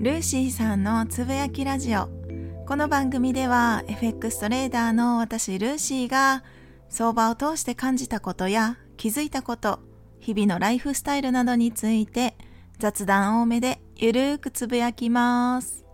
ルーシーさんのつぶやきラジオ。この番組では FX トレーダーの私ルーシーが相場を通して感じたことや気づいたこと日々のライフスタイルなどについて雑談多めでゆるーくつぶやきます。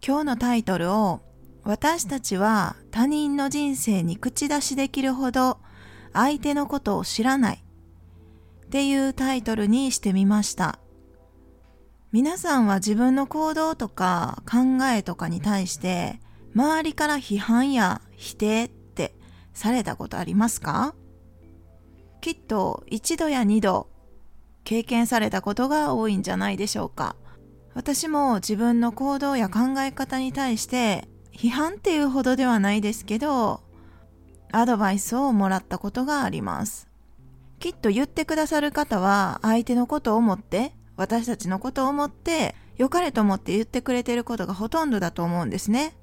今日のタイトルを私たちは他人の人生に口出しできるほど相手のことを知らない。っていうタイトルにしてみました。皆さんは自分の行動とか考えとかに対して周りから批判や否定ってされたことありますか？きっと一度や二度経験されたことが多いんじゃないでしょうか。私も自分の行動や考え方に対して批判っていうほどではないですけどアドバイスをもらったことがあります。きっと言ってくださる方は相手のことを思って私たちのことを思って良かれと思って言ってくれてることがほとんどだと思うんですね。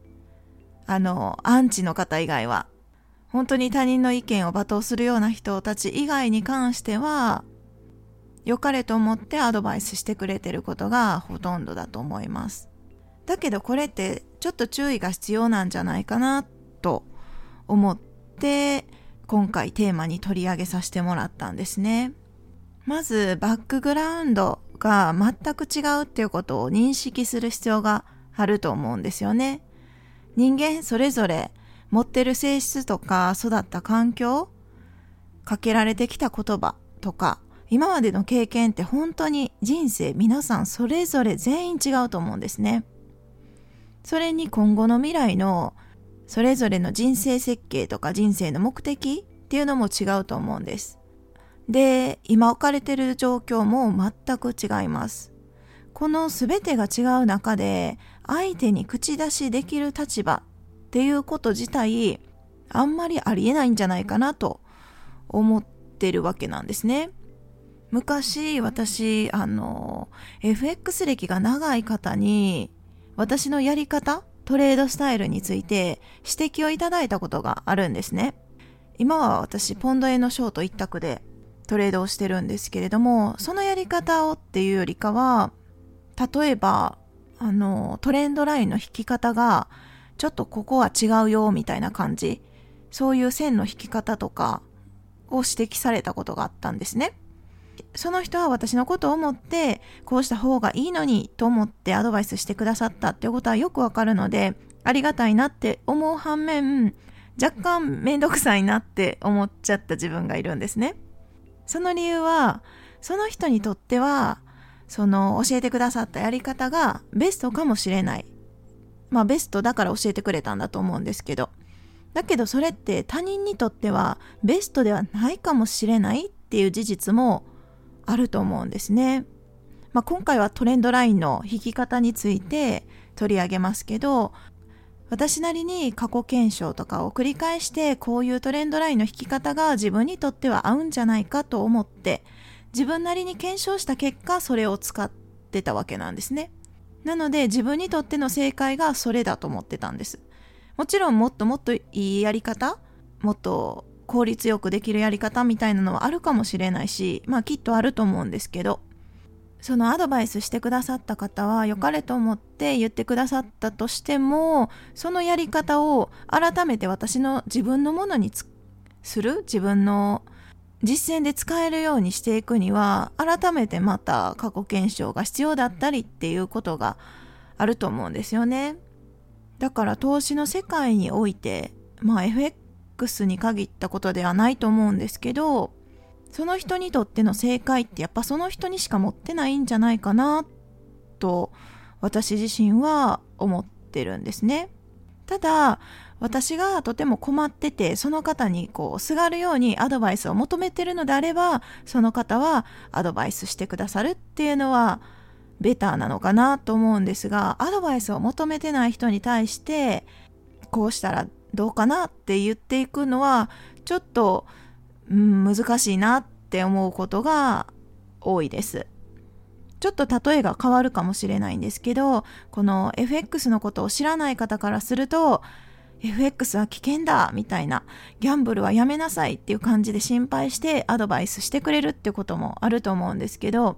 あの、アンチの方以外は。本当に他人の意見を罵倒するような人たち以外に関しては、良かれと思ってアドバイスしてくれてることがほとんどだと思います。だけどこれってちょっと注意が必要なんじゃないかなと思って今回テーマに取り上げさせてもらったんですね。まずバックグラウンドが全く違うっていうことを認識する必要があると思うんですよね。人間それぞれ持ってる性質とか育った環境、かけられてきた言葉とか、今までの経験って本当に人生皆さんそれぞれ全員違うと思うんですね。それに今後の未来のそれぞれの人生設計とか人生の目的っていうのも違うと思うんです。で、今置かれてる状況も全く違います。この全てが違う中で、相手に口出しできる立場っていうこと自体、あんまりありえないんじゃないかなと思ってるわけなんですね。昔、私、あの、FX 歴が長い方に、私のやり方、トレードスタイルについて指摘をいただいたことがあるんですね。今は私、ポンド円のショート一択でトレードをしてるんですけれども、そのやり方をっていうよりかは、例えば、あの、トレンドラインの引き方が、ちょっとここは違うよ、みたいな感じ。そういう線の引き方とかを指摘されたことがあったんですね。その人は私のことを思って、こうした方がいいのにと思ってアドバイスしてくださったっていうことはよくわかるので、ありがたいなって思う反面、若干めんどくさいなって思っちゃった自分がいるんですね。その理由は、その人にとっては、その教えてくださったやり方がベストかもしれない。まあベストだから教えてくれたんだと思うんですけど。だけどそれって他人にとってはベストではないかもしれないっていう事実もあると思うんですね。まあ、今回はトレンドラインの引き方について取り上げますけど、私なりに過去検証とかを繰り返してこういうトレンドラインの引き方が自分にとっては合うんじゃないかと思って自分なりに検証した結果それを使ってたわけなんですね。なので自分にとっての正解がそれだと思ってたんです。もちろんもっともっといいやり方もっと効率よくできるやり方みたいなのはあるかもしれないしまあきっとあると思うんですけどそのアドバイスしてくださった方は良かれと思って言ってくださったとしてもそのやり方を改めて私の自分のものにする自分の実践で使えるようにしていくには改めてまた過去検証が必要だったりっていうことがあると思うんですよね。だから投資の世界においてまあ FX に限ったことではないと思うんですけどその人にとっての正解ってやっぱその人にしか持ってないんじゃないかなと私自身は思ってるんですね。ただ私がとても困っててその方にこうすがるようにアドバイスを求めてるのであればその方はアドバイスしてくださるっていうのはベターなのかなと思うんですがアドバイスを求めてない人に対してこうしたらどうかなって言っていくのはちょっとうん、難しいなって思うことが多いです。ちょっと例えが変わるかもしれないんですけど、この FX のことを知らない方からすると、FX は危険だみたいな、ギャンブルはやめなさいっていう感じで心配してアドバイスしてくれるってこともあると思うんですけど、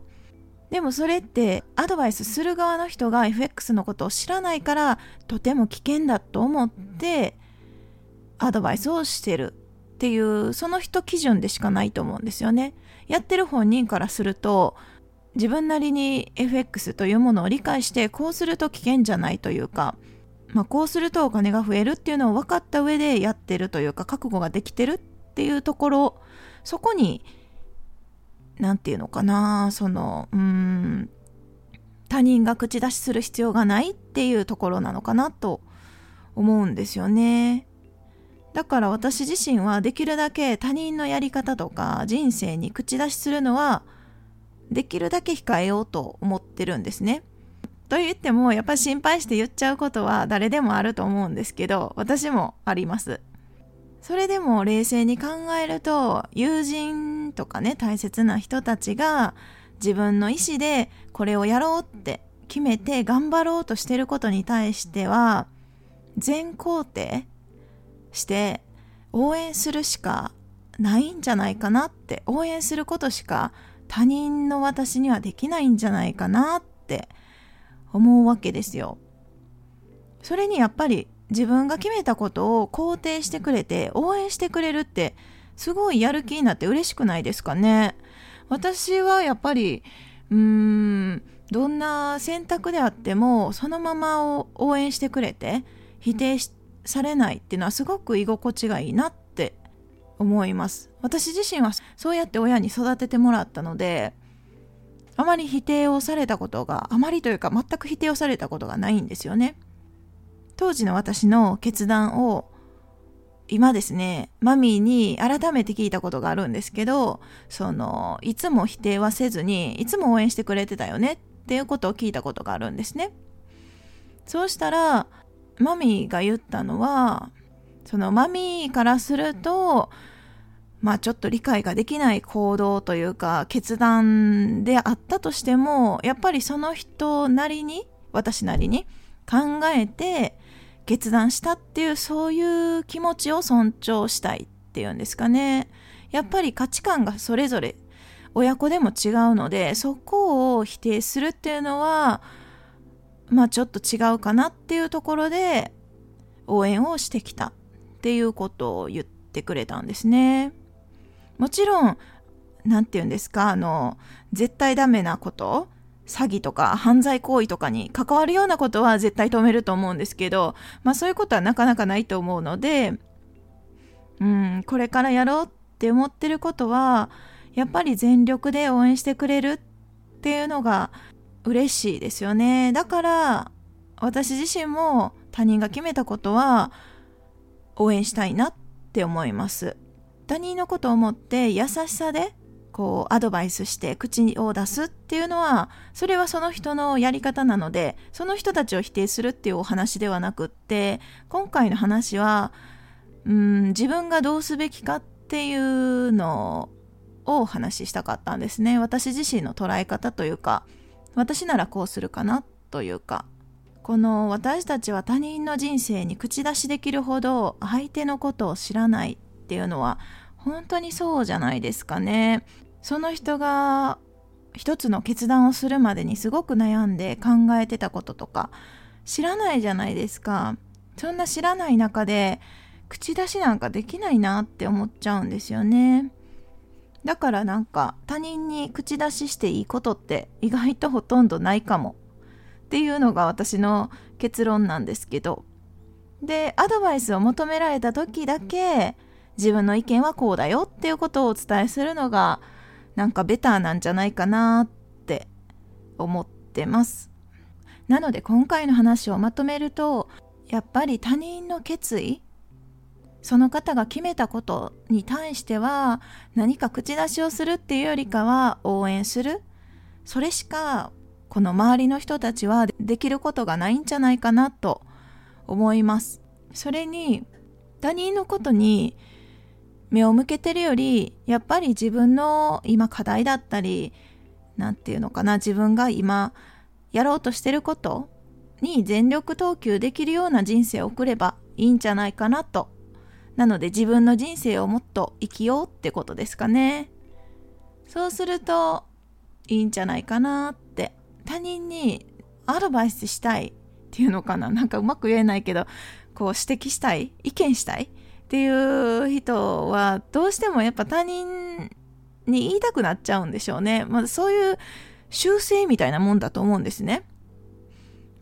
でもそれってアドバイスする側の人が FX のことを知らないからとても危険だと思ってアドバイスをしてるっていうその人基準でしかないと思うんですよね。やってる本人からすると自分なりに FX というものを理解してこうすると危険じゃないというか、まあ、こうするとお金が増えるっていうのを分かった上でやってるというか覚悟ができてるっていうところそこに何て言うのかなそのうん他人が口出しする必要がないっていうところなのかなと思うんですよね。だから私自身はできるだけ他人のやり方とか人生に口出しするのはできるだけ控えようと思ってるんですね。と言ってもやっぱり心配して言っちゃうことは誰でもあると思うんですけど私もあります。それでも冷静に考えると友人とかね大切な人たちが自分の意思でこれをやろうって決めて頑張ろうとしてることに対しては全肯定して応援するしかないんじゃないかなって応援することしか他人の私にはできないんじゃないかなって思うわけですよ。それにやっぱり自分が決めたことを肯定してくれて応援してくれるってすごいやる気になって嬉しくないですかね。私はやっぱりうーんどんな選択であってもそのままを応援してくれて否定しされないっていうのはすごく居心地がいいなって思います。私自身はそうやって親に育ててもらったのであまり否定をされたことがあまりというか全く否定をされたことがないんですよね。当時の私の決断を今ですねマミーに改めて聞いたことがあるんですけどそのいつも否定はせずにいつも応援してくれてたよねっていうことを聞いたことがあるんですね。そうしたらマミーが言ったのはそのマミーからするとまあちょっと理解ができない行動というか決断であったとしてもやっぱりその人なりに私なりに考えて決断したっていうそういう気持ちを尊重したいっていうんですかね。やっぱり価値観がそれぞれ親子でも違うのでそこを否定するっていうのはまあちょっと違うかなっていうところで応援をしてきたっていうことを言ってくれたんですね。もちろん、何て言うんですか、あの、絶対ダメなこと、詐欺とか犯罪行為とかに関わるようなことは絶対止めると思うんですけど、まあそういうことはなかなかないと思うので、うん、これからやろうって思ってることは、やっぱり全力で応援してくれるっていうのが嬉しいですよね。だから私自身も他人が決めたことは応援したいなって思います。他人のことを思って優しさでこうアドバイスして口を出すっていうのはそれはその人のやり方なのでその人たちを否定するっていうお話ではなくって今回の話はうん自分がどうすべきかっていうのをお話ししたかったんですね私自身の捉え方というか私ならこうするかなというかこの私たちは他人の人生に口出しできるほど相手のことを知らないっていうのは本当にそうじゃないですかね。その人が一つの決断をするまでにすごく悩んで考えてたこととか知らないじゃないですか。そんな知らない中で口出しなんかできないなって思っちゃうんですよね。だからなんか他人に口出ししていいことって意外とほとんどないかもっていうのが私の結論なんですけど。でアドバイスを求められた時だけ自分の意見はこうだよっていうことをお伝えするのがなんかベターなんじゃないかなって思ってます。なので今回の話をまとめるとやっぱり他人の決意その方が決めたことに対しては何か口出しをするっていうよりかは応援する。それしかこの周りの人たちはできることがないんじゃないかなと思います。それに他人のことに目を向けてるよりやっぱり自分の今課題だったり何て言うのかな自分が今やろうとしてることに全力投球できるような人生を送ればいいんじゃないかなとなので自分の人生をもっと生きようってことですかね。そうするといいんじゃないかなって他人にアドバイスしたいっていうのかななんかうまく言えないけどこう指摘したい意見したいっていう人はどうしてもやっぱ他人に言いたくなっちゃうんでしょうね。まあ、そういう修正みたいなもんだと思うんですね。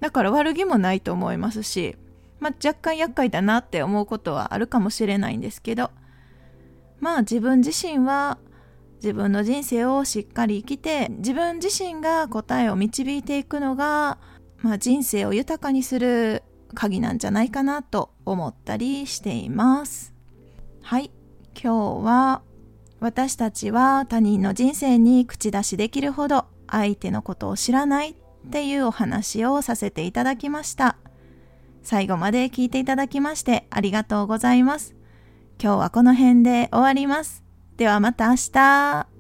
だから悪気もないと思いますし、まあ、若干厄介だなって思うことはあるかもしれないんですけど、まあ自分自身は自分の人生をしっかり生きて自分自身が答えを導いていくのが、まあ、人生を豊かにする鍵なんじゃないかなと思ったりしています。はい。今日は私たちは他人の人生に口出しできるほど相手のことを知らないっていうお話をさせていただきました。最後まで聞いていただきましてありがとうございます。今日はこの辺で終わります。ではまた明日。